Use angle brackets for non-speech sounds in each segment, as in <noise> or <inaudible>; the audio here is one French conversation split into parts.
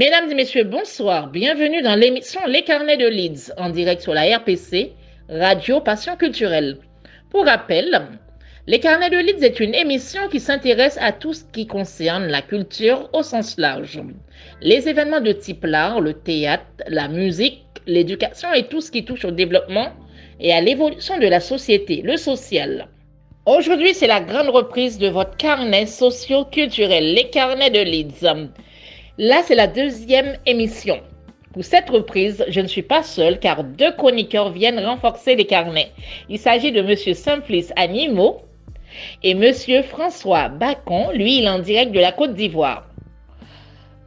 Mesdames et messieurs, bonsoir. Bienvenue dans l'émission Les Carnets de Leeds en direct sur la RPC, Radio Passion Culturelle. Pour rappel, Les Carnets de Leeds est une émission qui s'intéresse à tout ce qui concerne la culture au sens large. Les événements de type l'art, le théâtre, la musique, l'éducation et tout ce qui touche au développement et à l'évolution de la société, le social. Aujourd'hui, c'est la grande reprise de votre carnet socio-culturel, les carnets de Leeds. Là, c'est la deuxième émission. Pour cette reprise, je ne suis pas seule car deux chroniqueurs viennent renforcer les carnets. Il s'agit de M. Simplice Animo et M. François Bacon, lui, il est en direct de la Côte d'Ivoire.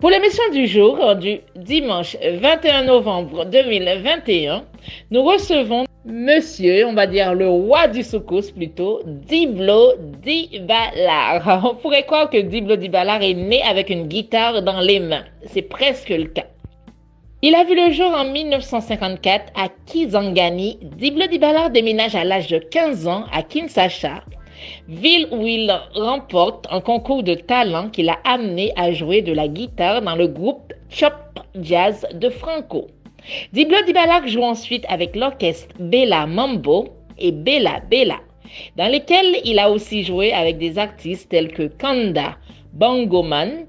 Pour l'émission du jour, du dimanche 21 novembre 2021, nous recevons Monsieur, on va dire le roi du soukous plutôt, Diblo Dibalar. <laughs> On pourrait croire que Diblo Dibalar est né avec une guitare dans les mains. C'est presque le cas. Il a vu le jour en 1954 à Kizangani. Diblo Dibalar déménage à l'âge de 15 ans à Kinshasa, ville où il remporte un concours de talent qui l'a amené à jouer de la guitare dans le groupe Chop Jazz de Franco. Diblo Dibalak joue ensuite avec l'orchestre Bella Mambo et Bella Bella, dans lesquels il a aussi joué avec des artistes tels que Kanda Bangoman.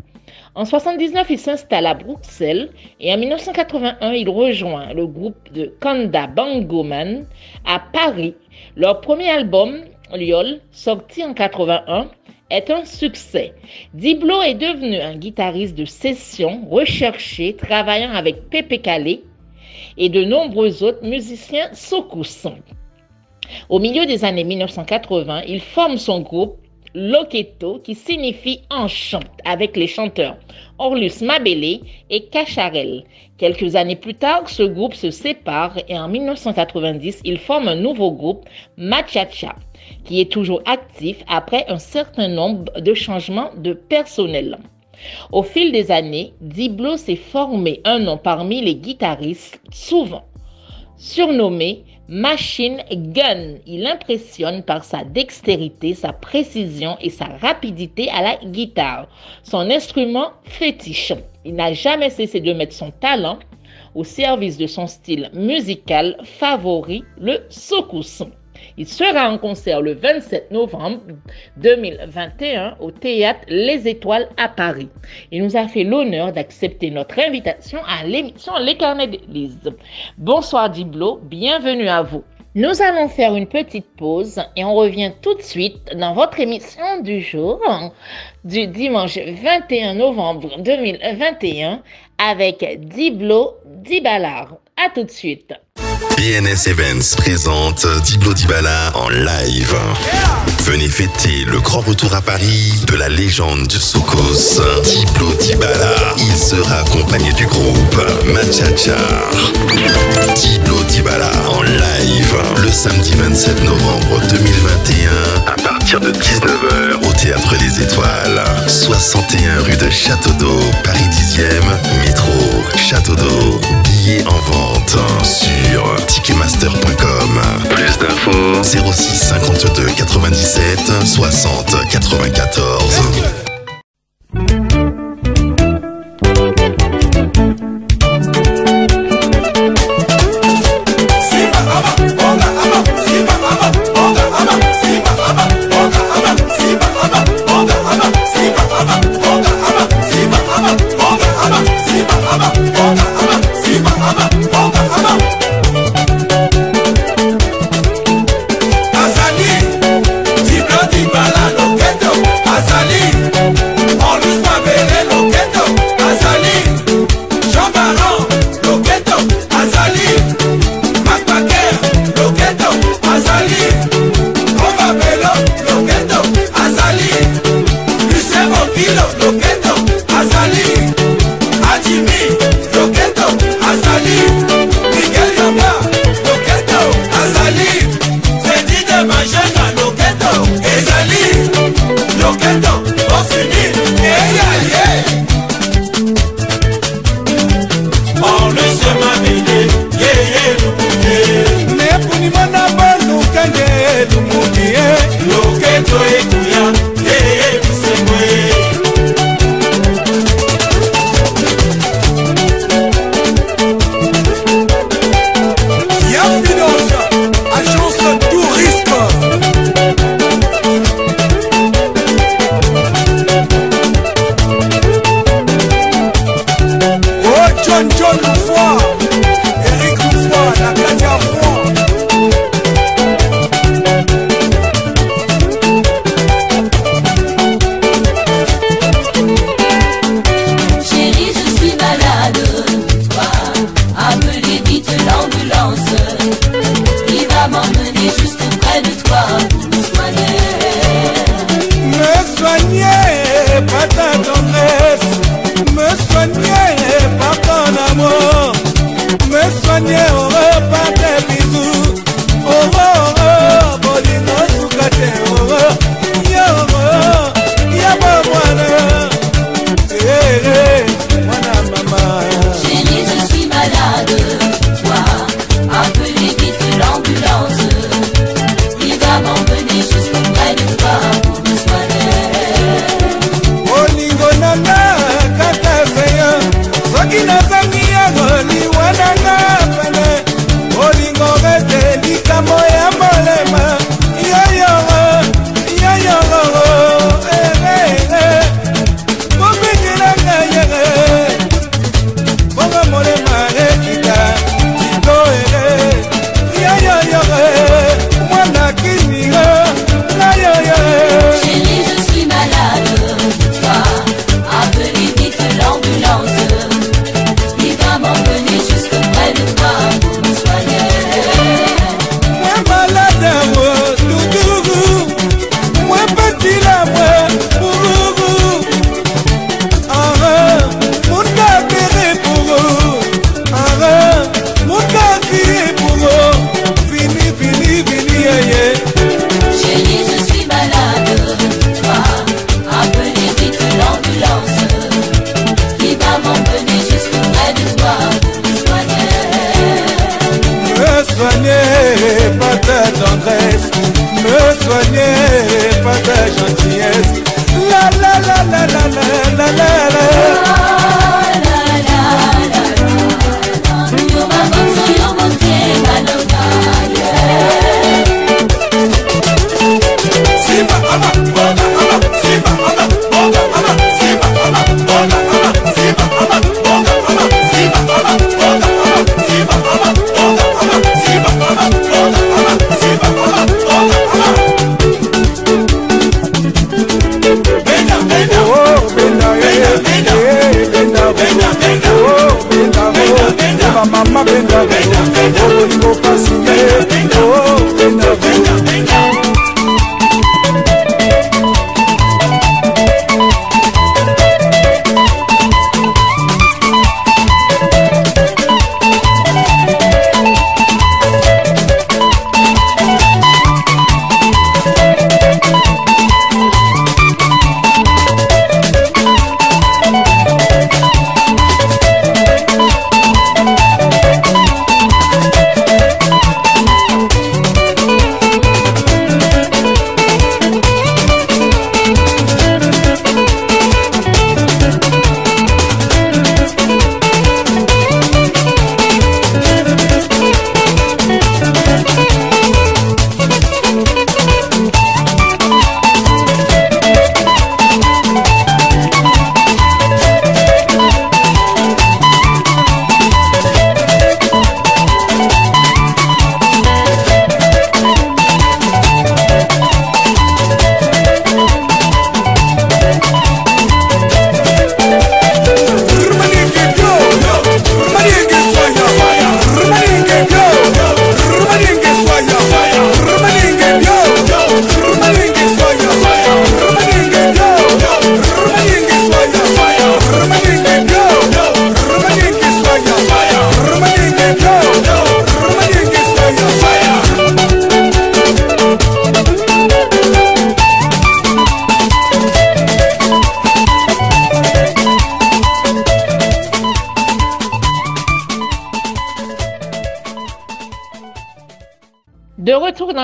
En 1979, il s'installe à Bruxelles et en 1981, il rejoint le groupe de Kanda Bangoman à Paris. Leur premier album, Liol, sorti en 81, est un succès. Diblo est devenu un guitariste de session recherché, travaillant avec Pepe Calais et de nombreux autres musiciens soukous. Au milieu des années 1980, il forme son groupe Loketo qui signifie enchant avec les chanteurs Orlus Mabele et Cacharel. Quelques années plus tard, ce groupe se sépare et en 1990, il forme un nouveau groupe Machacha qui est toujours actif après un certain nombre de changements de personnel. Au fil des années, Diblo s'est formé un nom parmi les guitaristes, souvent surnommé Machine Gun. Il impressionne par sa dextérité, sa précision et sa rapidité à la guitare, son instrument fétiche. Il n'a jamais cessé de mettre son talent au service de son style musical favori, le soukous. Il sera en concert le 27 novembre 2021 au théâtre Les Étoiles à Paris. Il nous a fait l'honneur d'accepter notre invitation à l'émission Les Carnets d'Élise. Bonsoir Diblo, bienvenue à vous. Nous allons faire une petite pause et on revient tout de suite dans votre émission du jour du dimanche 21 novembre 2021 avec Diblo Dibalar. À tout de suite. BNS Events présente Diblo Dibala en live. Venez fêter le grand retour à Paris de la légende du Soukous, Diblo Dibala. Il sera accompagné du groupe Machacha. Diblo Dibala en live le samedi 27 novembre 2021 à partir de 19h au Théâtre des Étoiles, 61 rue de Château d'Eau, Paris 10e, métro Château d'Eau. Billets en vente sur ticketmaster.com. Plus d'infos 06 52 97 60 94.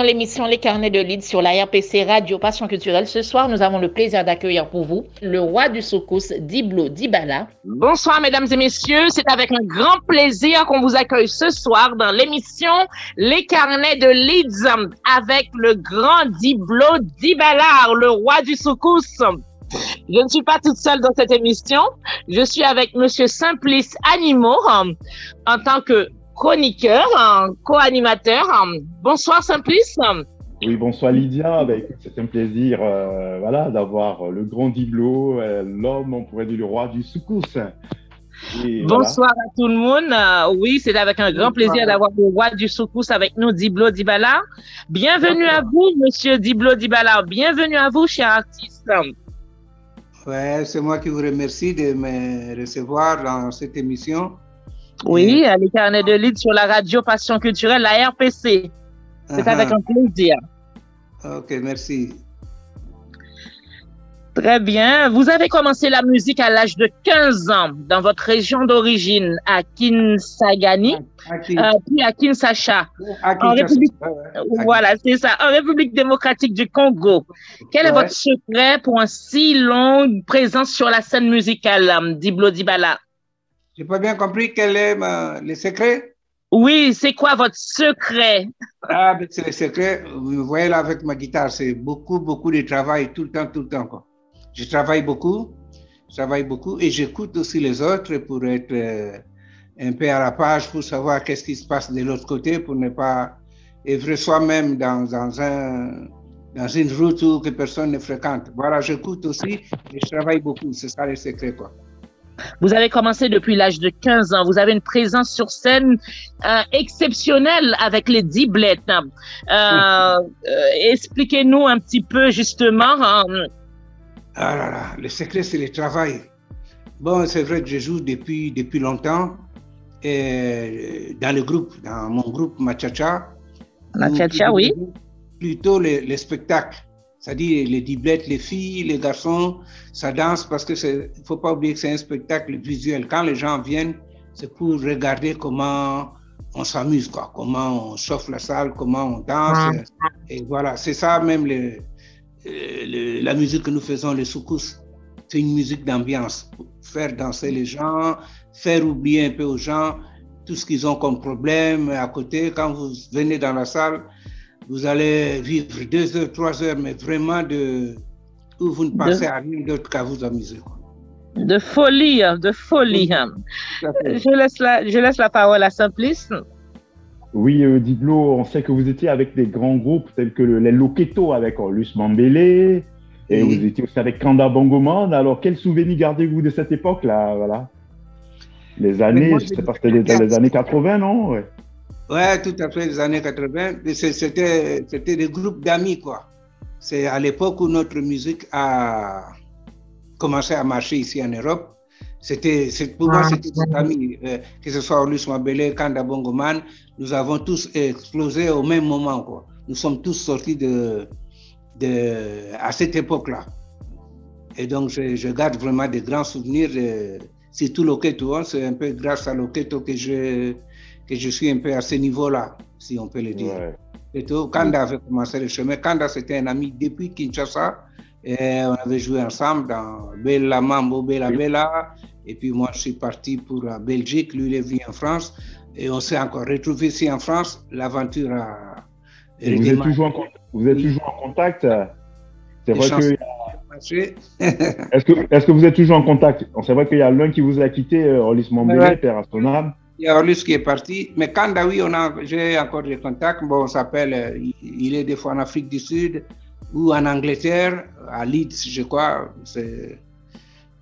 Dans l'émission Les Carnets de Leeds sur la RPC Radio Passion Culturelle. Ce soir, nous avons le plaisir d'accueillir pour vous le roi du Soukous, Diblo Dibala. Bonsoir, mesdames et messieurs. C'est avec un grand plaisir qu'on vous accueille ce soir dans l'émission Les Carnets de Leeds avec le grand Diblo Dibala, le roi du Soukous. Je ne suis pas toute seule dans cette émission. Je suis avec Monsieur Simplice Animo en tant que chroniqueur, co-animateur. Bonsoir Simplice. Oui, bonsoir Lydia. Ben, c'est un plaisir euh, voilà, d'avoir le grand Diblo, euh, l'homme, on pourrait dire le roi du soukous. bonsoir à tout le monde. Euh, oui, c'est avec un grand plaisir d'avoir le roi du soukous avec nous, Diblo Dibala. Bienvenue à vous, monsieur Diblo Dibala. Bienvenue à vous, cher artiste. Ouais, c'est moi qui vous remercie de me recevoir dans cette émission. Oui, à carnets de lead sur la radio Passion Culturelle, la RPC. C'est avec un plaisir. Ok, merci. Très bien. Vous avez commencé la musique à l'âge de 15 ans dans votre région d'origine, à Kinsagani, euh, puis à Kinshasa. en République... Voilà, c'est ça. En République démocratique du Congo. Quel est votre secret pour un si longue présence sur la scène musicale, euh, Diblo Dibala? N'ai pas bien compris quel est le secret. Oui, c'est quoi votre secret? Ah, ben, c'est le secret. Vous voyez là avec ma guitare, c'est beaucoup, beaucoup de travail tout le temps, tout le temps. Quoi. Je travaille beaucoup, je travaille beaucoup et j'écoute aussi les autres pour être euh, un peu à la page, pour savoir qu'est-ce qui se passe de l'autre côté, pour ne pas œuvrer soi-même dans, dans, un, dans une route que personne ne fréquente. Voilà, j'écoute aussi et je travaille beaucoup. C'est ça le secret, quoi. Vous avez commencé depuis l'âge de 15 ans. Vous avez une présence sur scène euh, exceptionnelle avec les diblettes. Euh, euh, expliquez-nous un petit peu justement. Hein. Ah là là, le secret, c'est le travail. Bon, c'est vrai que je joue depuis, depuis longtemps et dans le groupe, dans mon groupe Machacha. Machacha, oui. Plutôt les spectacles c'est-à-dire les diblettes, les filles, les garçons, ça danse parce que il faut pas oublier que c'est un spectacle visuel. Quand les gens viennent, c'est pour regarder comment on s'amuse, quoi, comment on chauffe la salle, comment on danse. Et voilà, c'est ça même le, la musique que nous faisons, les soukous. C'est une musique d'ambiance, faire danser les gens, faire oublier un peu aux gens tout ce qu'ils ont comme problème à côté. Quand vous venez dans la salle, vous allez vivre deux heures, trois heures, mais vraiment de, où vous ne pensez à rien d'autre qu'à vous amuser. De folie, hein, de folie. Hein. Je laisse, la, je laisse la parole à Simplice. Oui, euh, Diblo, on sait que vous étiez avec des grands groupes tels que les Loketo avec Luce Mambélé, et vous étiez aussi avec Kanda Bongoman. Alors, quel souvenir gardez-vous de cette époque-là voilà? Les années, je sais pas, c'était dans les années 80, non? Ouais, tout à fait, les années 80. C'était, c'était des groupes d'amis, quoi. C'est à l'époque où notre musique a commencé à marcher ici en Europe. C'était, pour moi, c'était des amis, euh, que ce soit Luce Mabele, Kanda Bongoman, nous avons tous explosé au même moment, quoi. Nous sommes tous sortis de, de, à cette époque-là. Et donc, je, je, garde vraiment des grands souvenirs, de, surtout Loketo. Hein. c'est un peu grâce à Loketo que je, que je suis un peu à ce niveau-là, si on peut le dire. Et tout, Kanda avait commencé le chemin. Kanda, c'était un ami depuis Kinshasa. Et on avait joué ensemble dans Bella Mambo, Bella Bella. Et puis moi, je suis parti pour la Belgique. Lui, il est venu en France. Et on s'est encore retrouvé ici en France. L'aventure a. Vous êtes, toujours en, vous êtes toujours en contact? C'est vrai <laughs> que. est-ce que, est que, vous êtes toujours en contact? C'est vrai qu'il y a l'un qui vous a quitté, euh, Olis Mambélé, Père Astonam. Il y a Orlus qui est parti. Mais Kanda, oui, j'ai encore des contacts. Bon, on s'appelle, euh, il est des fois en Afrique du Sud ou en Angleterre, à Leeds, je crois.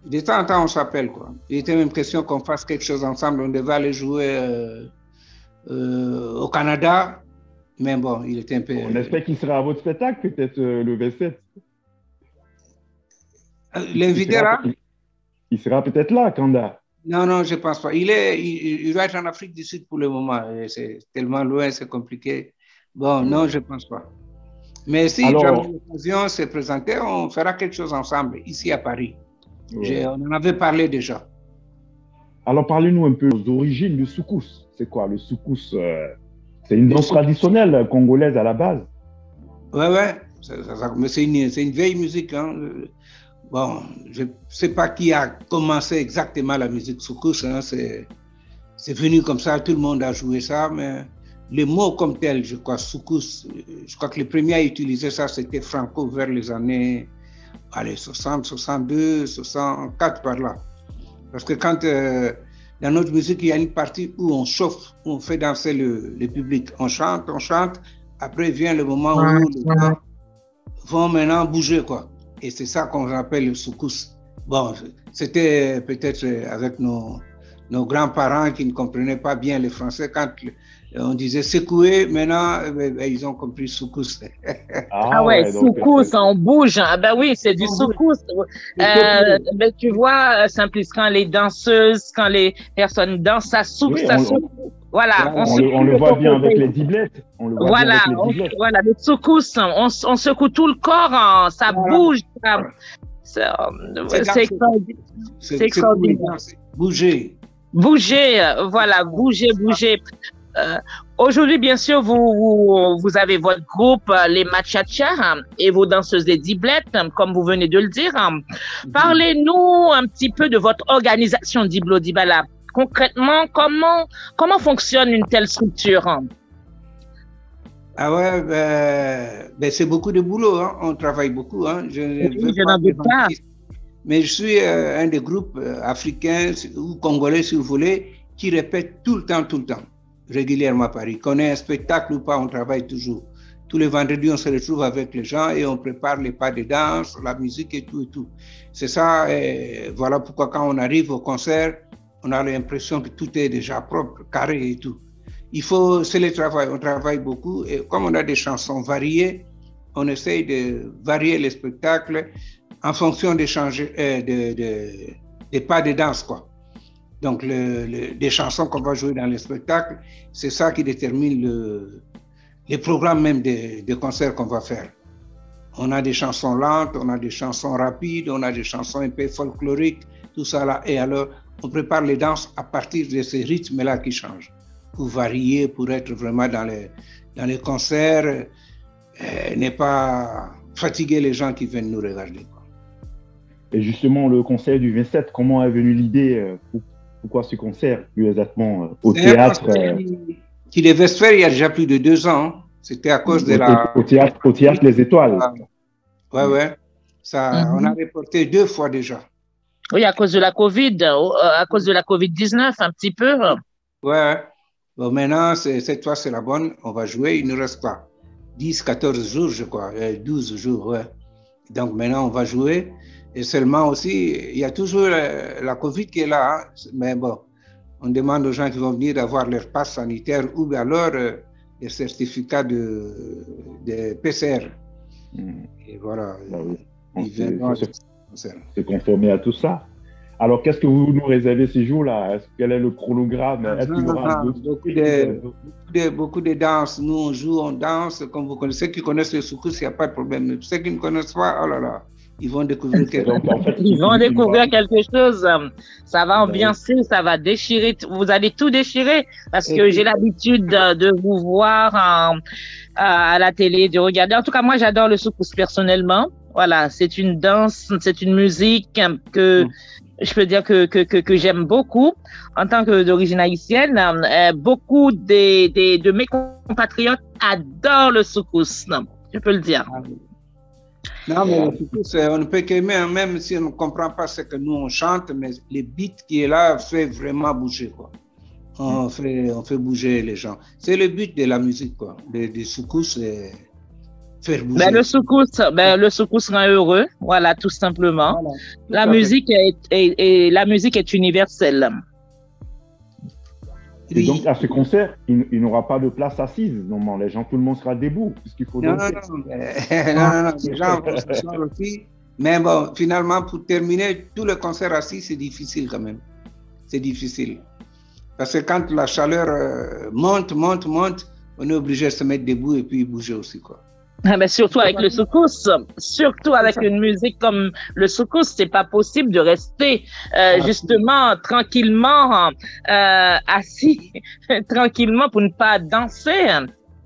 De temps en temps, on s'appelle, quoi. Il était même question qu'on fasse quelque chose ensemble. On devait aller jouer euh, euh, au Canada. Mais bon, il était un peu. On espère qu'il sera à votre spectacle, peut-être le 27. L'invité là Il sera peut-être là, Kanda. Non, non, je ne pense pas. Il, est, il, va être en Afrique du Sud pour le moment. C'est tellement loin, c'est compliqué. Bon, non, je ne pense pas. Mais si l'occasion se présenter, on fera quelque chose ensemble ici à Paris. On en avait parlé déjà. Alors, parlez-nous un peu des origines du soukous. C'est quoi le soukous euh, C'est une danse traditionnelle congolaise à la base? Ouais, ouais. mais c'est une, une, vieille musique. Hein. Bon, je ne sais pas qui a commencé exactement la musique soukous. Hein. C'est venu comme ça, tout le monde a joué ça, mais les mots comme tel, je crois, soukous, je crois que le premier à utiliser ça, c'était Franco vers les années allez, 60, 62, 64 par là. Parce que quand euh, dans notre musique, il y a une partie où on chauffe, où on fait danser le, le public. On chante, on chante. Après vient le moment où les gens vont maintenant bouger, quoi. Et c'est ça qu'on appelle le soukous. Bon, c'était peut-être avec nos, nos grands-parents qui ne comprenaient pas bien le français quand on disait secouer, maintenant eh ben, ben, ils ont compris soukous. Ah, ah, ouais, soukous, on bouge. Ah ben oui, c'est du soukous. Euh, ben, tu vois, Simplice, quand les danseuses, quand les personnes dansent, ça souffle, ça souffle. Voilà, on, on, le, voit bien avec les diblettes. On le voit voilà, bien avec les on, voilà, le soukous, on, on, secoue tout le corps, hein, ça bouge. C'est extraordinaire. C'est extraordinaire. Bouger. Bouger, voilà, bouger, bouger. Euh, Aujourd'hui, bien sûr, vous, vous, avez votre groupe, euh, les Machacha, hein, et vos danseuses des diblettes, hein, comme vous venez de le dire. Hein. Parlez-nous un petit peu de votre organisation Diblo Dibala. Concrètement, comment, comment fonctionne une telle structure Ah ouais, ben, ben, c'est beaucoup de boulot. On travaille beaucoup. Je, je pas. Mais je suis euh, un des groupes africains ou congolais, si vous voulez, qui répète tout le temps, tout le temps régulièrement à Paris. Qu'on ait un spectacle ou pas, on travaille toujours. Tous les vendredis, on se retrouve avec les gens et on prépare les pas de danse, la musique et tout et tout. C'est ça, voilà pourquoi quand on arrive au concert, on a l'impression que tout est déjà propre, carré et tout. Il faut, c'est le travail, on travaille beaucoup et comme on a des chansons variées, on essaye de varier les spectacles en fonction des, euh, de, de, pas de danse, quoi. Donc, le, des chansons qu'on va jouer dans les spectacles, c'est ça qui détermine le, les programmes même des, concerts qu'on va faire. On a des chansons lentes, on a des chansons rapides, on a des chansons un peu folkloriques, tout ça là. Et alors, on prépare les danses à partir de ces rythmes-là qui changent, pour varier, pour être vraiment dans les, dans les concerts, euh, ne pas fatiguer les gens qui viennent nous regarder. Et justement, le concert du 27, comment est venue l'idée euh, pourquoi ce concert, plus exactement, euh, au théâtre euh, Qui devait se faire il y a déjà plus de deux ans. C'était à cause de la. Au théâtre, au théâtre Les Étoiles. Ouais, ouais. Ça, mhm. On a reporté deux fois déjà. Oui, à cause de la Covid, euh, à cause de la Covid-19, un petit peu. Ouais. Bon, maintenant, cette fois, c'est la bonne. On va jouer. Il ne reste pas 10, 14 jours, je crois. 12 jours, ouais. Donc maintenant, on va jouer. Et seulement aussi, il y a toujours la, Covid qui est là. Hein. Mais bon, on demande aux gens qui vont venir d'avoir leur passe sanitaire ou alors euh, les certificats de, de PCR. Hmm. Et voilà. Bah ils viennent se conformer à tout ça. Alors, qu'est-ce que vous nous réservez ces jours-là? Quel est le chronogramme? Est-ce qu'il y aura beaucoup, de, beaucoup, de, danses. Nous, on joue, on danse. Comme vous connaissez, ceux qui connaissent le soukous, il n'y a pas de problème. Ceux qui ne connaissent pas, oh là là, ils vont découvrir quelque chose. Ils vont découvrir quelque chose. Ça va ambiancer, ça va déchirer. Vous allez tout déchirer parce que j'ai l'habitude de, vous voir à la télé, de regarder. En tout cas, moi, j'adore le soukous personnellement. Voilà, c'est une danse, c'est une musique que mm. je peux dire que, que, que, j'aime beaucoup en tant que d'origine haïtienne. Euh, beaucoup des, des, de mes compatriotes adorent le soukous. Je peux le dire. Non, mais on ne peut qu'aimer, même si on ne comprend pas ce que nous on chante, mais les beats qui est là fait vraiment bouger, quoi. On mm. fait, on fait bouger les gens. C'est le but de la musique, quoi. Des de soukous, c'est faire bouger. Ben, le soukous, ben, le soukous rend heureux, voilà, tout simplement. La musique est, est, la musique est universelle. Et donc, à ce concert, il, n'aura pas de place assise. Normalement, les gens, tout le monde sera debout, puisqu'il faut <laughs> non, non, non, non, non, les gens vont se <laughs> aussi. Mais bon, finalement, pour terminer, tout le concert assis, c'est difficile quand même. C'est difficile. Parce que quand la chaleur euh, monte, monte, monte, on est obligé de se mettre debout et puis bouger aussi, quoi. Ah ben surtout avec le soukous, surtout avec une musique comme le soukous, c'est pas possible de rester euh, justement tranquillement euh, assis <laughs> tranquillement pour ne pas danser.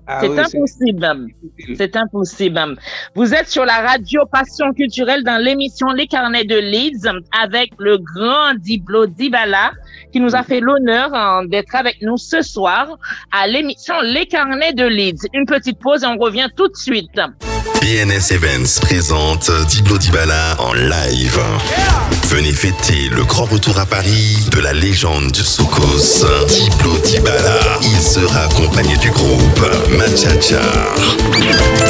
Ah c'est impossible. C'est impossible. Vous êtes sur la radio Passion culturelle dans l'émission Les Carnets de Leeds avec le grand Diblo Dibala qui nous a fait l'honneur hein, d'être avec nous ce soir à l'émission Les Carnets de Leeds. Une petite pause et on revient tout de suite. BNS Events présente Diblo Dibala en live. Venez fêter le grand retour à Paris de la légende du Soukous, Diblo Dibala. Il sera accompagné du groupe Machacha.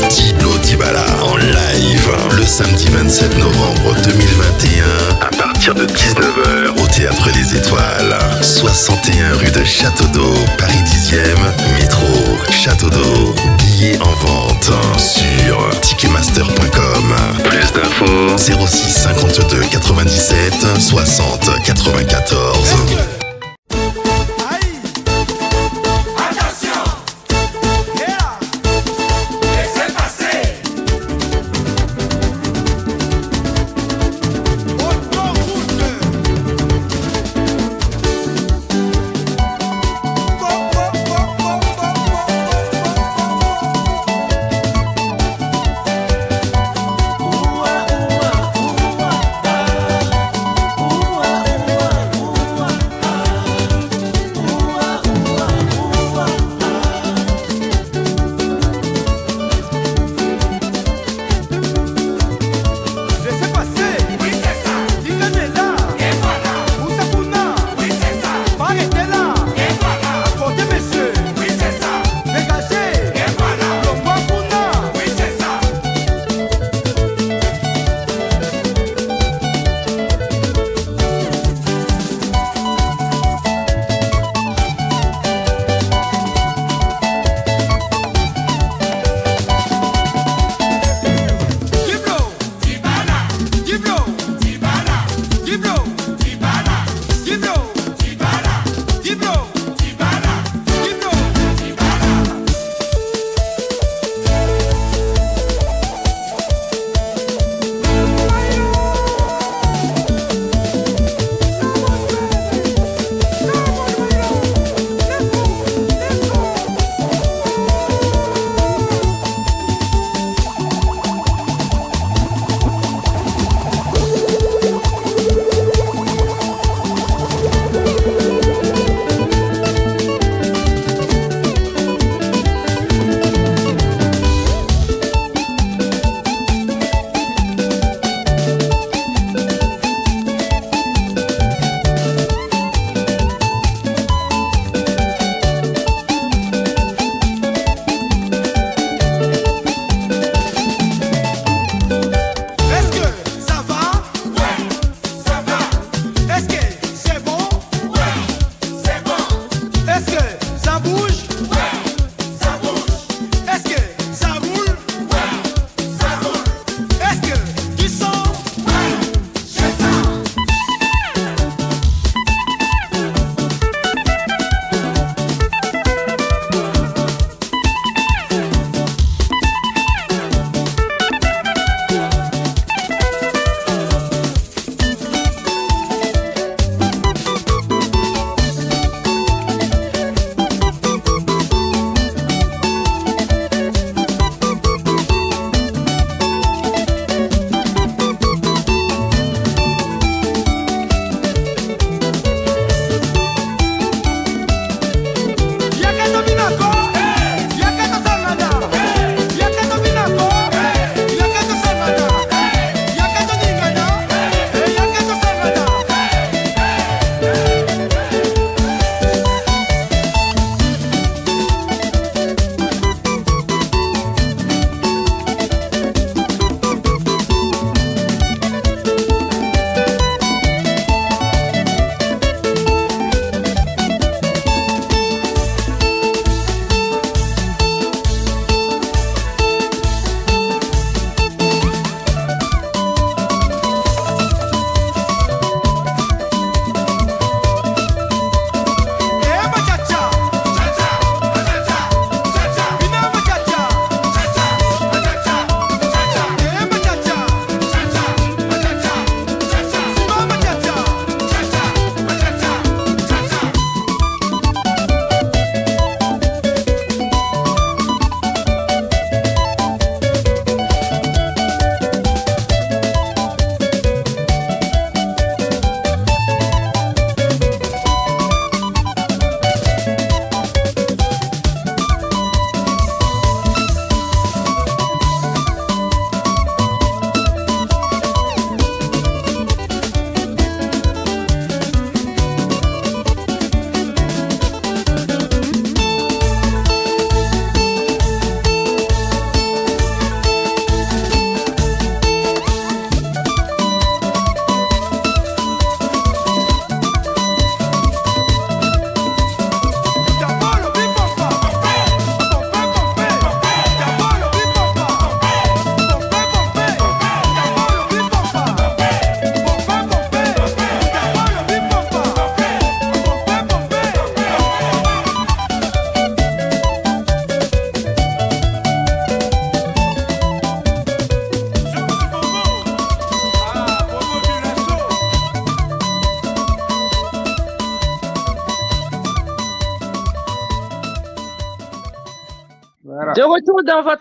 Diblo Dibala en live le samedi 27 novembre 2021 à partir de 19h au Théâtre des Étoiles, 61 rue de Château d'Eau, Paris 10e, métro Château d'Eau. Billets en vente sur ticketmaster.com. Plus d'infos 06 52 97 60 94.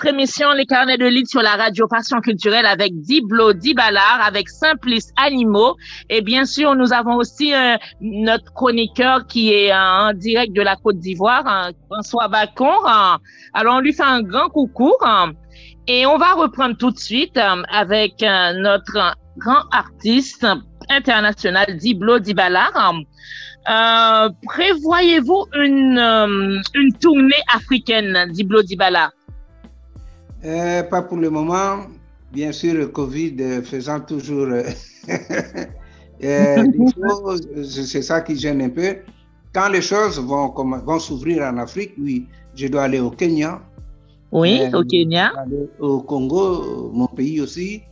Émission Les carnets de lead sur la radio Passion culturelle avec Diblo Dibalar, avec Simplice Animaux. Et bien sûr, nous avons aussi euh, notre chroniqueur qui est euh, en direct de la Côte d'Ivoire, hein, François Bacon. Alors, on lui fait un grand coucou. Hein. Et on va reprendre tout de suite avec notre grand artiste international Diblo Dibalar. Euh, prévoyez-vous une, euh, une tournée africaine d'Iblo Dibala euh, Pas pour le moment. Bien sûr, le Covid faisant toujours <laughs> <laughs> c'est ça qui gêne un peu. Quand les choses vont, vont s'ouvrir en Afrique, oui, je dois aller au Kenya. Oui, au Kenya. Au Congo, mon pays aussi.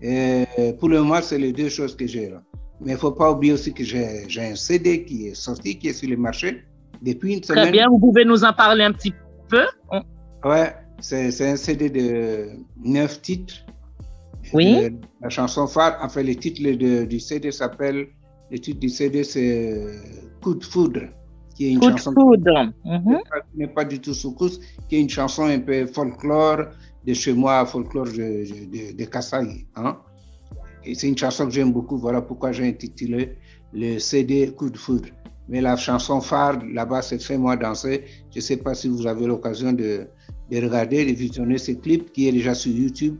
Et pour le moment, c'est les deux choses que j'ai là. Mais il ne faut pas oublier aussi que j'ai un CD qui est sorti, qui est sur le marché depuis une semaine. Très bien, vous pouvez nous en parler un petit peu Ouais, c'est un CD de neuf titres. Oui. la chanson phare, enfin, le titre du CD s'appelle, le titre du CD c'est Coup de foudre, qui est une Coup chanson. De foudre. Mhm. qui n'est pas du tout soukous, qui est une chanson un peu folklore de chez moi, folklore de, de, de Kassai. Hein? c'est une chanson que j'aime beaucoup. Voilà pourquoi j'ai intitulé le CD Coup de foudre. Mais la chanson phare là-bas, c'est Fais-moi danser. Je ne sais pas si vous avez l'occasion de, de, regarder, de visionner ce clip qui est déjà sur YouTube.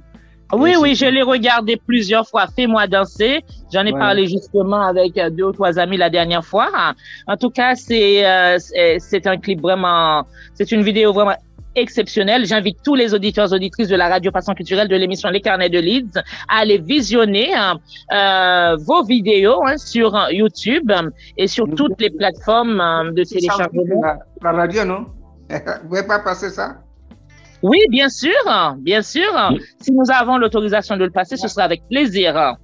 Oui, oui, je l'ai regardé plusieurs fois. Fais-moi danser. J'en ai parlé justement avec euh, deux ou trois amis la dernière fois. En tout cas, c'est euh, c'est un clip vraiment, c'est une vidéo vraiment exceptionnel. J'invite tous les auditeurs, auditrices de la radio Passion culturelle de l'émission Les Carnets de Leeds à aller visionner hein, euh, vos vidéos hein, sur YouTube et sur toutes les plateformes de téléchargement. La, radio, non? <laughs> Vous ne pouvez pas passer ça? Oui, bien sûr, bien sûr. Si nous avons l'autorisation de le passer, ce sera avec plaisir.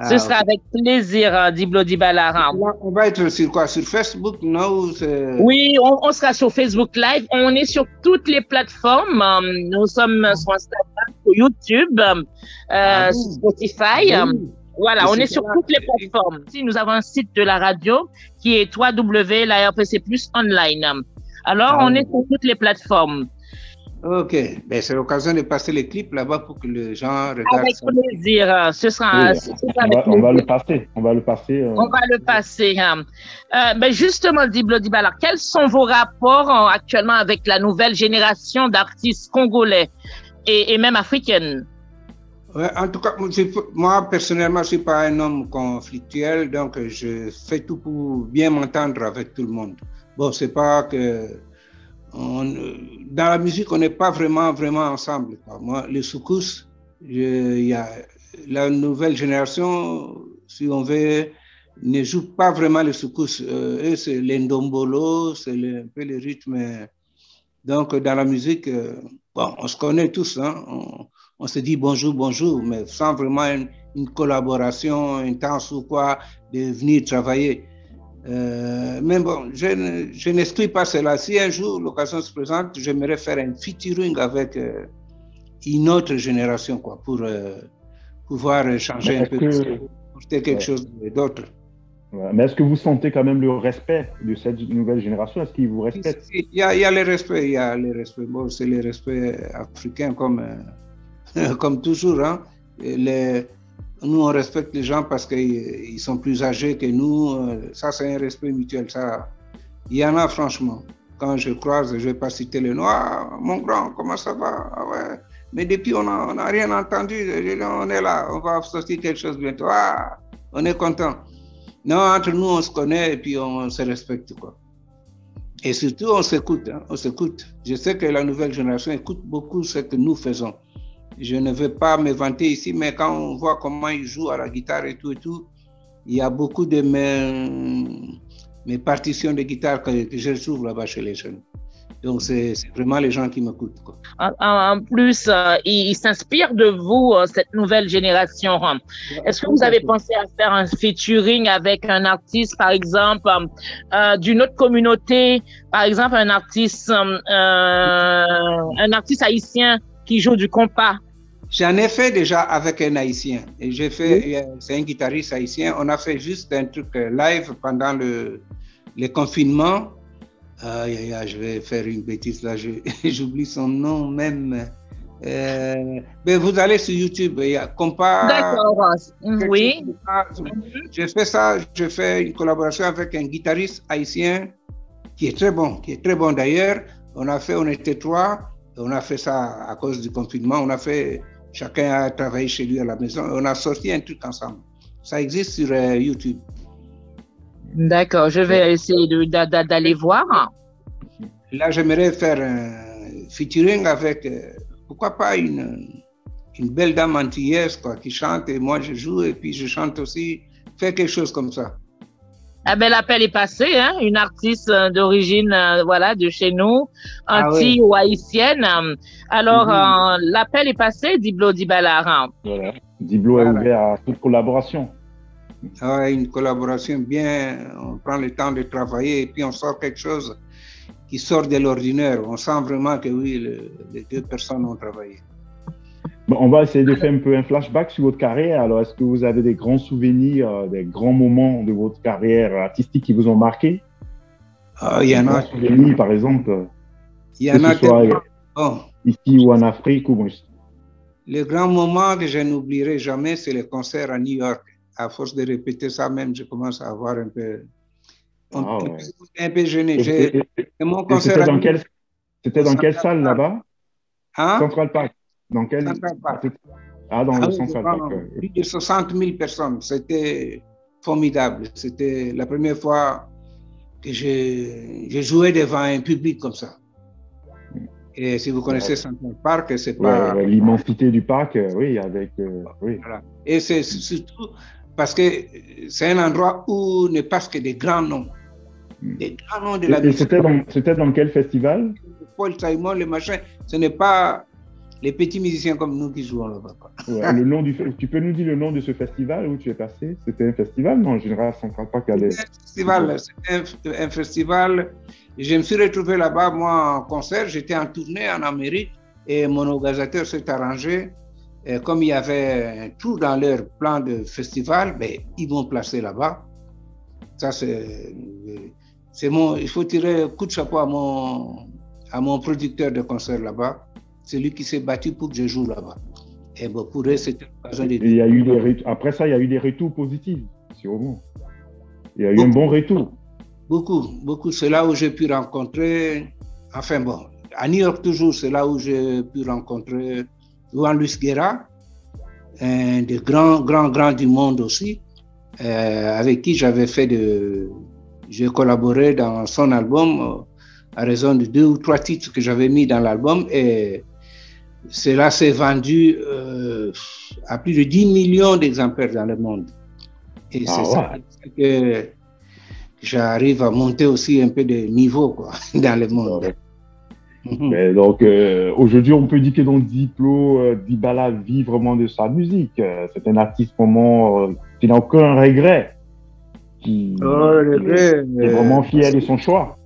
Ce ah, sera avec plaisir, hein, Diblo Dibala. On va être sur quoi? Sur Facebook, non Oui, on, sera sur Facebook Live. On est sur toutes les plateformes. Nous sommes sur Instagram, sur YouTube, euh, ah sur Spotify. Voilà, on est sur toutes les plateformes. Si nous avons un site de la radio qui est www.larpc plus online. Alors, ah on est sur toutes les plateformes. Ok, ben, c'est l'occasion de passer les clips là-bas pour que les gens regardent. Avec plaisir, ce sera. on, va, le passer, on va le passer. Euh. On va le passer. Hein. Euh, ben justement, Diblo Dibala, quels sont vos rapports hein, actuellement avec la nouvelle génération d'artistes congolais et, même africaines? Ouais, En tout cas, moi personnellement, je ne suis pas un homme conflictuel, donc je fais tout pour bien m'entendre avec tout le monde. Bon, c'est pas que dans la musique, on n'est pas vraiment, vraiment ensemble. Moi, les soukous, il y a la nouvelle génération, si on veut, ne joue pas vraiment les soukous. Euh, eux, c'est l'endombolo, c'est un peu le rythme. Donc, dans la musique, euh, bon, on se connaît tous, hein, on, se dit bonjour, bonjour, mais sans vraiment une, une collaboration intense ou quoi, de venir travailler. Euh, mais bon, je, n'exclus pas cela. Si un jour l'occasion se présente, j'aimerais faire un featuring avec euh, une autre génération quoi, pour euh, pouvoir changer un peu, porter quelque chose d'autre. Mais est-ce que vous sentez quand même le respect de cette nouvelle génération? Est-ce qu'ils vous respectent il y, a, il y a le respect, il y a le respect. Bon, c'est le respect africain comme, <laughs> comme toujours. Hein. Les, nous, on respecte les gens parce qu'ils sont plus âgés que nous. Euh, ça, c'est un respect mutuel. Ça, il y en a, franchement. Quand je croise, je ne vais pas citer le nom. Ah, mon grand, comment ça va? Ah, ouais. Mais depuis, on n'a rien entendu. On est là, on va sortir quelque chose bientôt. Ah, on est content. Non, entre nous, on se connaît et puis on se respecte. Quoi. Et surtout, on s'écoute. Hein, on s'écoute. Je sais que la nouvelle génération écoute beaucoup ce que nous faisons. Je ne veux pas me vanter ici, mais quand on voit comment ils jouent à la guitare et tout et tout, il y a beaucoup de mes, mes partitions de guitare que, je trouve là-bas chez les jeunes. Donc, c'est vraiment les gens qui m'écoutent. En, plus, euh, ils s'inspirent de vous, euh, cette nouvelle génération. Est-ce que vous avez pensé à faire un featuring avec un artiste, par exemple, euh, d'une autre communauté, par exemple, un artiste, un artiste haïtien qui joue du compas? J'en ai fait déjà avec un haïtien. Et j'ai fait, c'est un guitariste haïtien. On a fait juste un truc euh, live pendant le, le confinement. Aïe, aïe, je vais faire une bêtise là, <laughs> j'oublie son nom même. Euh, mais vous allez sur YouTube, il y a Compas. D'accord, oui. Je fais ça, je fais une collaboration avec un guitariste haïtien qui est très bon, qui est très bon d'ailleurs. On a fait, on était trois, on a fait ça à cause du confinement. On a fait, chacun a travaillé chez lui à la maison. On a sorti un truc ensemble. Ça existe sur euh, YouTube. D'accord, je vais essayer d'aller voir. Là, j'aimerais faire un featuring avec, euh, pourquoi pas une, une belle dame antillaise quoi, qui chante et moi je joue et puis je chante aussi. Faire quelque chose comme ça. Ah ben, l'appel est passé, hein? une artiste euh, d'origine euh, voilà de chez nous, ah anti ou haïtienne. Alors mhm. l'appel est passé, Diblo Dibala. Voilà. Diblo est ouvert à toute collaboration. Ah, une collaboration bien, on prend le temps de travailler et puis on sort quelque chose qui sort de l'ordinaire. On sent vraiment que oui, les deux personnes ont travaillé. On va essayer de faire un peu un flashback sur votre carrière. Alors, est-ce que vous avez des grands souvenirs, euh, des grands moments de votre carrière artistique qui vous ont marqué? Ah, Il y en a. Souvenirs, par exemple. Il y en a. Ici ou en Afrique ou Le grand moment que je n'oublierai jamais, c'est le concert à New York à force de répéter ça même, je commence à avoir un peu, ah, un, peu gêné. C'était dans, quelle, dans quelle salle là-bas? Hein? Central Park. Dans quel... Ah, dans le ah Central Park. Plus de 60 000 personnes. C'était formidable. C'était la première fois que je, jouais devant un public comme ça. Et si vous connaissez Central Park, c'est pas. L'immensité du parc, euh, oui, avec. Euh, oui. Et c'est surtout parce que c'est un endroit où ne passent que des grands noms. Hmm. Des grands noms de la musique. C'était dans, quel festival? Paul Simon, le machin. Ce n'est pas les petits musiciens comme nous qui jouons là-bas. le nom du, tu peux nous dire le nom de ce festival où tu es passé? C'était un festival, non En général, Central Park allait. C'était un festival. C'était un, festival. Je me suis retrouvé là-bas, moi, en concert. J'étais en tournée en Amérique et mon organisateur s'est arrangé comme il y avait un trou dans leur plan de festival, ben, ils vont placer là-bas. Ça, c'est, c'est mon, il faut tirer un coup de chapeau à mon, à mon producteur de concert là-bas. C'est lui qui s'est battu pour que je joue là-bas. Et bon, pour eux, c'était il y a eu des Après ça, il y a eu des retours positifs, sûrement. Il y a eu un bon retour. Beaucoup, beaucoup. C'est là où j'ai pu rencontrer, enfin bon, à New York toujours, c'est là où j'ai pu rencontrer Juan Luis Guerra, un des grands, grands, grands du monde aussi, euh, avec qui j'avais fait de. J'ai collaboré dans son album euh, à raison de deux ou trois titres que j'avais mis dans l'album et cela s'est vendu euh, à plus de 10 millions d'exemplaires dans le monde. Et c'est ah ça que j'arrive à monter aussi un peu de niveau quoi, <laughs> dans le monde. Mhm. donc, euh, aujourd'hui, on peut dire que dans Diplo, euh, Dibala vit vraiment de sa musique. Euh, c'est un artiste vraiment qui n'a aucun regret, qui, oh, est, vraiment fier de son choix.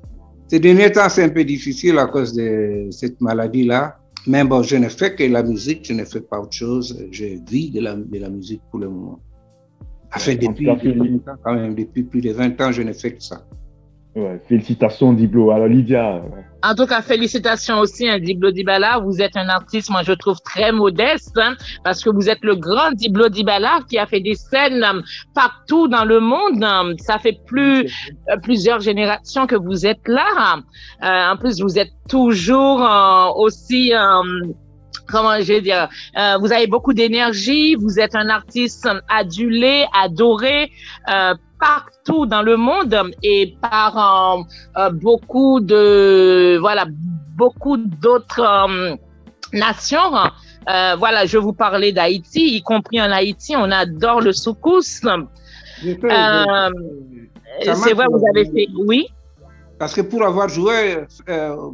Ces derniers temps, c'est un peu difficile à cause de cette maladie-là. Mais bon, je ne fais que la musique, je ne fais pas autre chose. Je vis de la, de la musique pour le moment. Enfin, depuis, quand même, depuis plus de 20 ans, je ne fais que ça félicitations Diblo. Alors Lydia. En tout cas, félicitations aussi, hein, Diblo Dibala. Vous êtes un artiste, moi je trouve très modeste, hein, parce que vous êtes le grand Diblo Dibala qui a fait des scènes euh, partout dans le monde. Hein. Ça fait plus euh, plusieurs générations que vous êtes là. Euh, en plus, vous êtes toujours aussi comment je vais dire, vous avez beaucoup d'énergie, vous êtes un artiste adulé, adoré euh, partout dans le monde et par euh, euh, beaucoup de voilà beaucoup d'autres euh, nations. voilà, je vous parlais d'Haïti, y compris en Haïti, on adore le soukous. c'est vrai, vous avez fait, oui. Parce que pour avoir joué,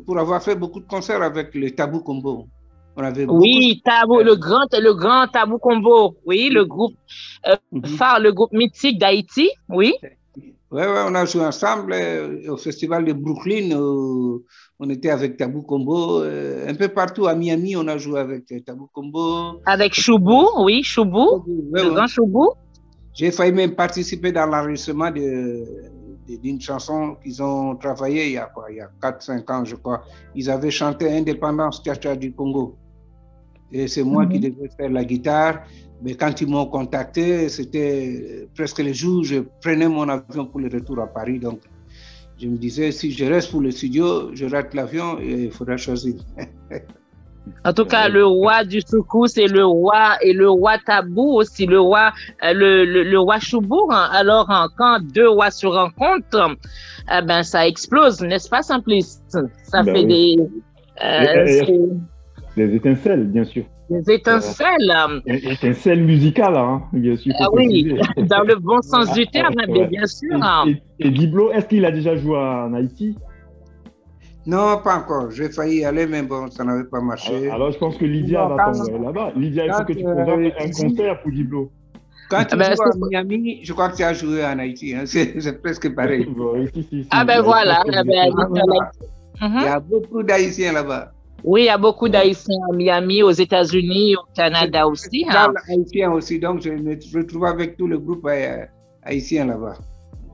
pour avoir fait beaucoup de concerts avec le Tabou Combo, oui, tabou, le grand, le grand Tabou Combo, oui, le groupe euh, mhm. phare, le groupe mythique d'Haïti, oui. Oui, ouais, on a joué ensemble euh, au festival de Brooklyn. on était avec Tabou Combo. Euh, un peu partout à Miami, on a joué avec Tabou Combo. Avec Choubou, oui, Choubou, le grand Choubou. J'ai failli même participer dans l'enregistrement de, d'une chanson qu'ils ont travaillé il y a quoi, il y a 4-5 ans, je crois. Ils avaient chanté Indépendance Tcha du Congo. Et c'est moi qui mhm. devais faire la guitare. Mais quand ils m'ont contacté, c'était presque le jour où je prenais mon avion pour le retour à Paris. Donc, je me disais, si je reste pour le studio, je rate l'avion et il faudra choisir. En tout cas, le roi du soukous c'est le roi et le roi tabou aussi, le roi, euh, le, le, roi Choubourg. Alors, quand deux rois se rencontrent, eh ben, ça explose, n'est-ce pas, Simplice? Ça ben fait des, euh, des étincelles, bien sûr. Des étincelles. Des étincelles musicales, hein, bien sûr. Ah oui, <laughs> dans le bon sens du terme, bien sûr. Et, et Diblo, est-ce qu'il a déjà joué en Haïti non, pas encore. J'ai failli y aller, mais bon, ça n'avait pas marché. Alors, je pense que Lydia va tomber là-bas. Lydia, il faut que tu programmes un concert pour Diblo. Quand tu ah ben, joues à Miami, je crois que tu as joué en Haïti. Hein. <laughs> C'est presque pareil. ah ben voilà. Ah ben, il y a beaucoup d'Haïtiens là-bas. Oui, il y a beaucoup d'Haïtiens à Miami, aux États-Unis, au Canada aussi. Hein. Haïtiens aussi, donc je me retrouve avec tout le groupe euh, haïtien là-bas.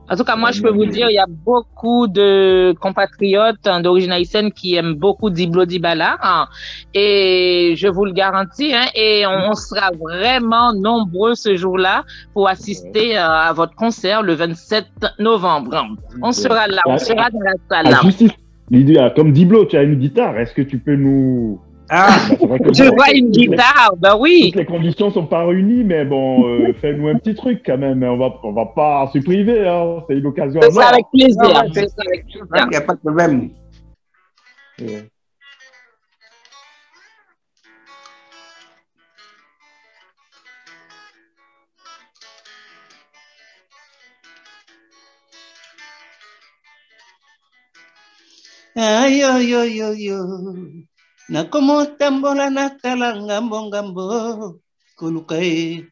En tout cas, moi, je peux vous dire, il y a beaucoup de compatriotes hein, d'origine haïtienne qui aiment beaucoup Diblo Dibala. Hein, et je vous le garantis, hein, et on, sera vraiment nombreux ce jour-là pour assister euh, à votre concert le 27 novembre. On sera là, on sera dans la salle. Lydia, comme Diblo, tu as une guitare. Est-ce que tu peux nous ah, bah, je vois une guitare, bah oui. Toutes les conditions sont pas réunies, mais bon, euh, <laughs> fais-nous un petit truc quand même. On va, on va pas se priver, hein. c'est une occasion. C'est ça avec plaisir. Il n'y a pas de problème. Aïe, aïe, aïe, aïe, nakomo tambola natala ngambo ngambo koluka ye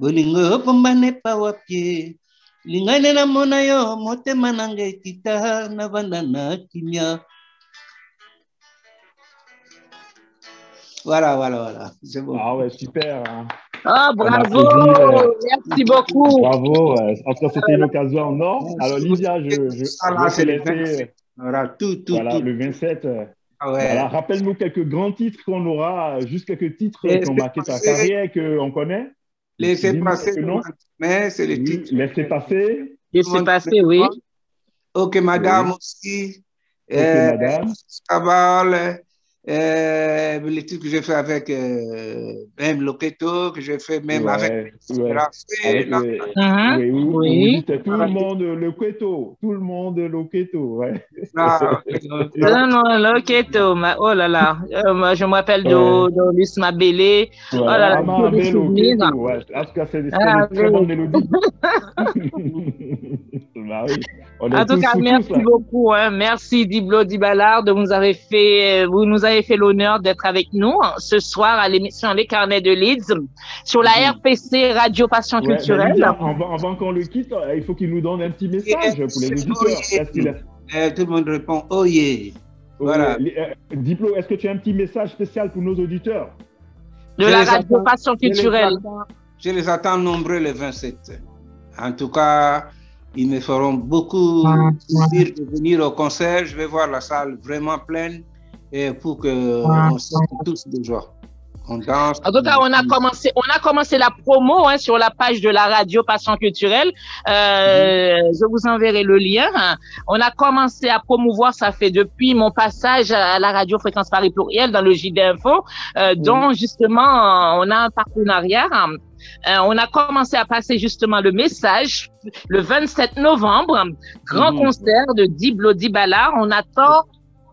bolingo obombane pawa pie lingai nde namona yo motema nanga etita navanda na kimia Voilà, voilà, voilà. C'est bon. Ah ouais, super. Hein. Ah, bravo. Euh, Merci beaucoup. Bravo. En tout cas, c'était une occasion en or. Alors, Lydia, je, je, je vais te laisser voilà, tout, tout, voilà, le 27. Ah ouais. Rappelle-nous quelques grands titres qu'on aura, juste quelques titres qui ont marqué ta carrière qu'on connaît? Laissez passer, mais c'est les titres. Laissez passer. Laissez passer, oui. Ok, madame aussi. Ok, euh, madame. Euh, les trucs que j'ai fait avec euh, même Loketo, que j'ai fait même avec, ouais. avec le, uh oui, oui. tout le monde Loketo, tout le monde Loketo, ouais. Ah, <laughs> non, non, Loketo, oh là là, euh, je me rappelle de, de Luis Mabélé, oh là là, ah, des souvenirs. Ouais. En tout cas, c'est ah, très <laughs> <laughs> bah, oui. En tout cas, merci tous, beaucoup, hein. merci Diblo Dibalar de nous avoir fait, vous nous avez fait l'honneur d'être avec nous ce soir à l'émission Les Carnets de Leeds sur la RPC Radio Passion Culturelle. avant, qu'on le quitte, il faut qu'il nous donne un petit message pour les auditeurs. Eh, tout le monde répond Oh yeah. Voilà. Euh, Diplo, est-ce que tu as un petit message spécial pour nos auditeurs? De la Radio Passion Culturelle. Je les attends nombreux le 27. En tout cas, ils me feront beaucoup plaisir de venir au concert. Je vais voir la salle vraiment pleine et pour que on sorte tous de joie. On danse. En tout cas, on a commencé, on a commencé la promo hein, sur la page de la radio Passion Culturelle. Euh, mhm. Je vous enverrai le lien. On a commencé à promouvoir, ça fait depuis mon passage à la radio Fréquence Paris Pluriel dans le JD Info, euh, mhm. dont justement on a un partenariat. Euh, on a commencé à passer justement le message le 27 novembre, grand mhm. concert de Diblo Dibala. On attend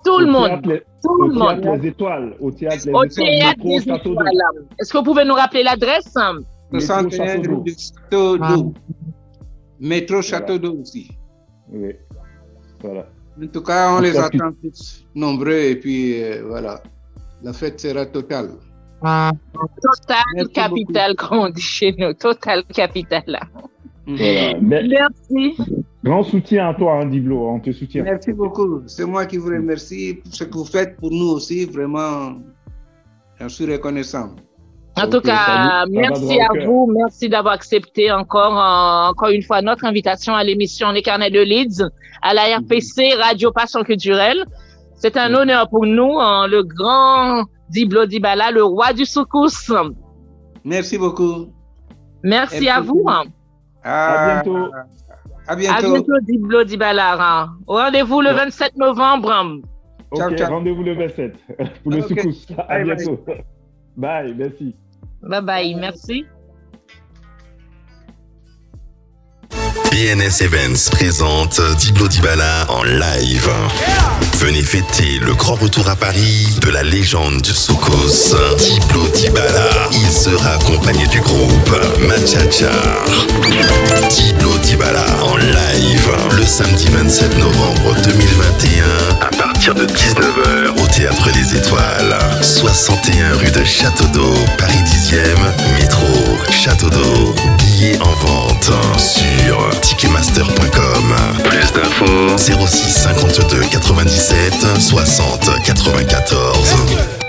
tout le monde. tout le monde. Théâtre des Étoiles. Au Théâtre des au Théâtre des Étoiles. Est-ce que vous pouvez nous rappeler l'adresse? 61 rue du Château d'eau. Métro Château d'eau aussi. Oui. Voilà. En tout cas, on les attend tous nombreux et puis euh, voilà. La fête sera totale. Total capital, comme on dit chez nous. Total capital. Voilà. Merci. Grand soutien à toi, Andy Blo. On te soutient. Merci beaucoup. C'est moi qui vous remercie pour ce que vous faites pour nous aussi. Vraiment, j'en suis reconnaissant. En tout cas, merci à vous. Merci d'avoir accepté encore, euh, encore une fois notre invitation à l'émission Les Carnets de Leeds, à la RPC Radio Passion Culturelle. C'est un honneur pour nous, hein, le grand Diblo Dibala, le roi du soukous. Merci beaucoup. Merci à vous. Hein. À bientôt. À bientôt. À bientôt, Diblo Dibala. Rendez-vous le 27 novembre. Ok, rendez-vous le 27 <laughs> pour le okay. soukous. À bientôt. <laughs> Bye, merci. Bye bye, merci. BNS Events présente Diblo Dibala en live. Venez fêter le grand retour à Paris de la légende du Soukous, Diblo Dibala. Il sera accompagné du groupe Machachar. Diblo Dibala en live le samedi 27 novembre 2021 à partir de 19h au Théâtre des Étoiles, 61 rue de Château d'Eau, Paris 10e, métro Château d'Eau. Billets en vente sur ticketmaster.com. Plus d'infos 06 52 97 60 94.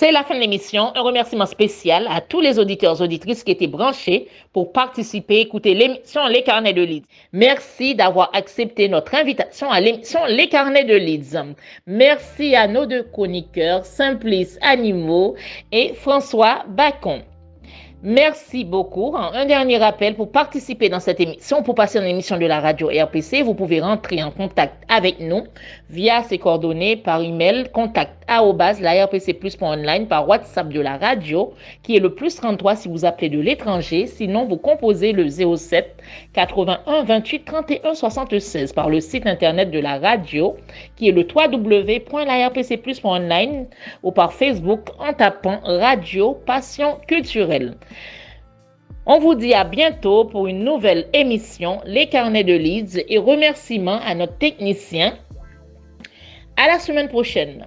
C'est la fin de l'émission. Un remerciement spécial à tous les auditeurs auditrices qui étaient branchés pour participer, écouter l'émission Les Carnets de Leeds. Merci d'avoir accepté notre invitation à l'émission Les Carnets de Leeds. Merci à nos deux chroniqueurs, Simplice Animaux et François Bacon. Merci beaucoup. Un dernier rappel pour participer dans cette émission, pour passer en émission de la radio RPC, vous pouvez rentrer en contact avec nous via ces coordonnées par email contact la rpcplus.online par WhatsApp de la radio qui est le plus 33 si vous appelez de l'étranger. Sinon, vous composez le 07 81 28 31 76 par le site internet de la radio qui est le www.larpcplus.online ou par Facebook en tapant Radio Passion Culturelle. On vous dit à bientôt pour une nouvelle émission Les Carnets de Leeds et remerciements à notre technicien. À la semaine prochaine.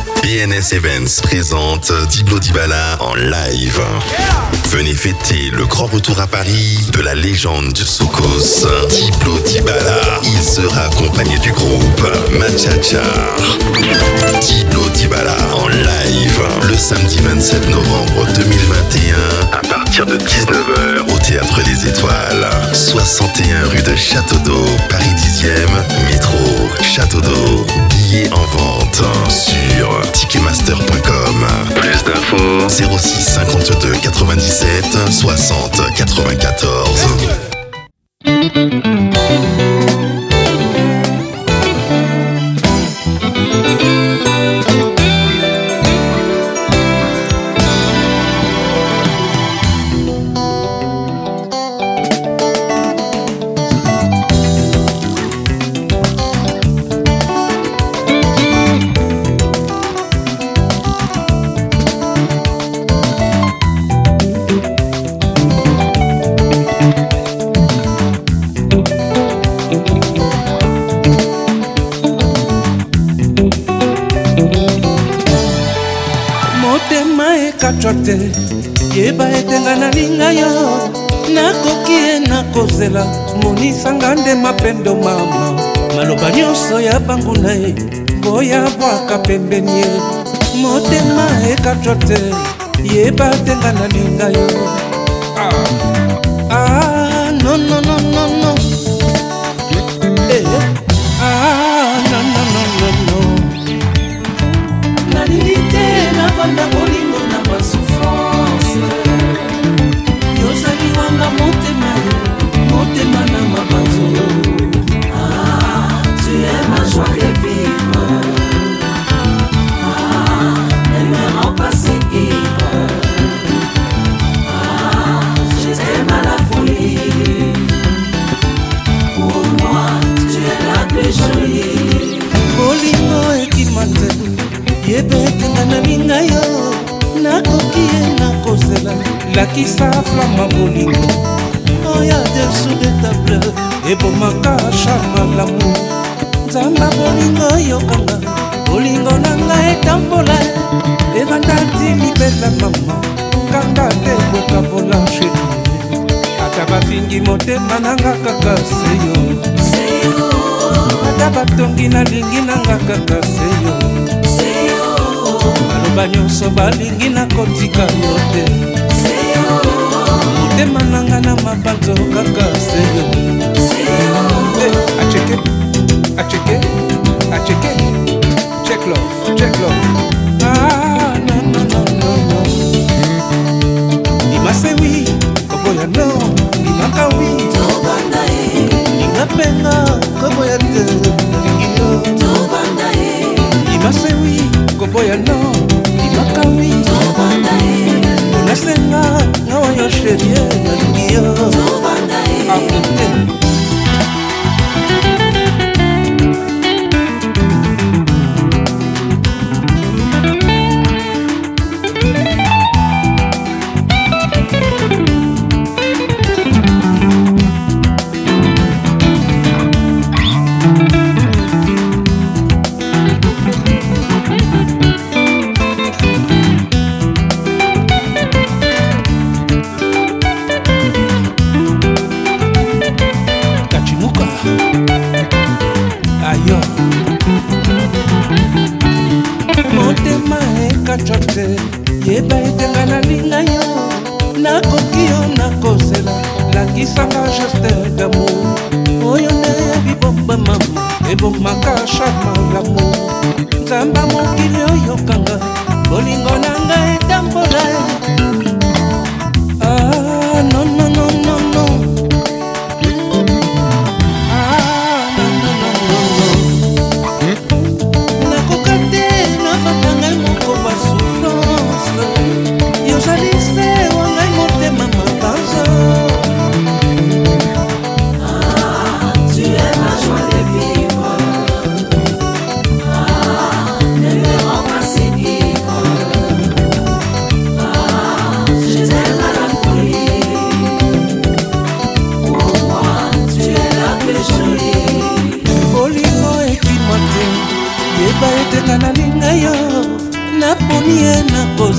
BNS Events présente Diblo Dibala en live. Venez fêter le grand retour à Paris de la légende du Soukous, Diblo Dibala. Il sera accompagné du groupe Machachar. Diblo Dibala en live le samedi 27 novembre 2021 à partir de 19h au Théâtre des Étoiles, 61 rue de Château d'Eau, Paris 10e, métro Château d'Eau. Billets en vente sur ticketmaster.com. Plus d'infos 06 52 97 60 94. Mapendo mama maloba nyonso ya banguna ye boya bwaka pembeni ye motema ekatwa te yeba etenga nalinga yo ah, ah, no, no, no, no, no. Eh, ah, no, no, no, no, no. nalingi te navanda esengi motema nanga kaka seyo. Ata batongi nalingi nanga kaka seyo. Baloba nyonso balingi nakotika yo te. Motema nanga na mabanzo kaka seyo. Aceke aceke aceke cheklo cheklo ah, no, no, no, no, no. imasewi oboya no makawi linga mpenga koboya te lingiyo limasewi koboya no. Limakawi onasenga ngawa yo sherie.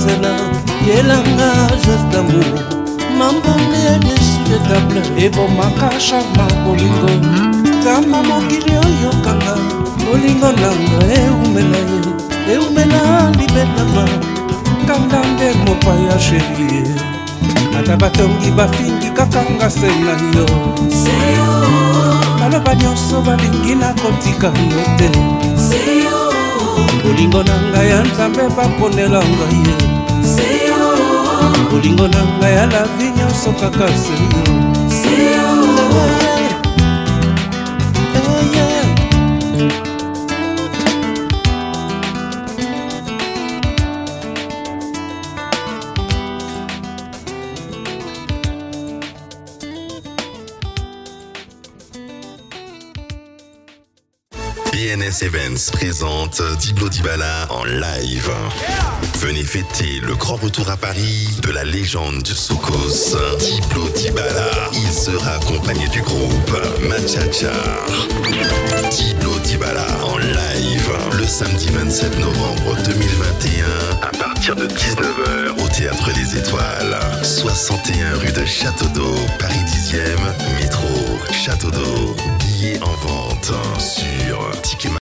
Nakozela yelanga justamour mambonge desudetable ebomaka charma bolingo. Nzamba mokili oyokanga bolingo nanga eumela ye. Eumela libetama. Kanga nde mopaya sherie ata batongi bafingi kaka nga se na yo. Baloba nyonso balingi nakotika yo te. Bolingo na ngai ya nzambe baponela ngai ye bolingo na ngai ya lavi nyonso kaka seyo PNS Events présente Diblo Dibala en live. Venez fêter le grand retour à Paris de la légende du Soukos, Diblo Dibala. Il sera accompagné du groupe Machacha. Diblo Dibala en live le samedi 27 novembre 2021 à partir de 19h au Théâtre des Étoiles, 61 rue de Château d'Eau, Paris 10e, métro Château d'Eau. Billets en vente sur Ticketmaster.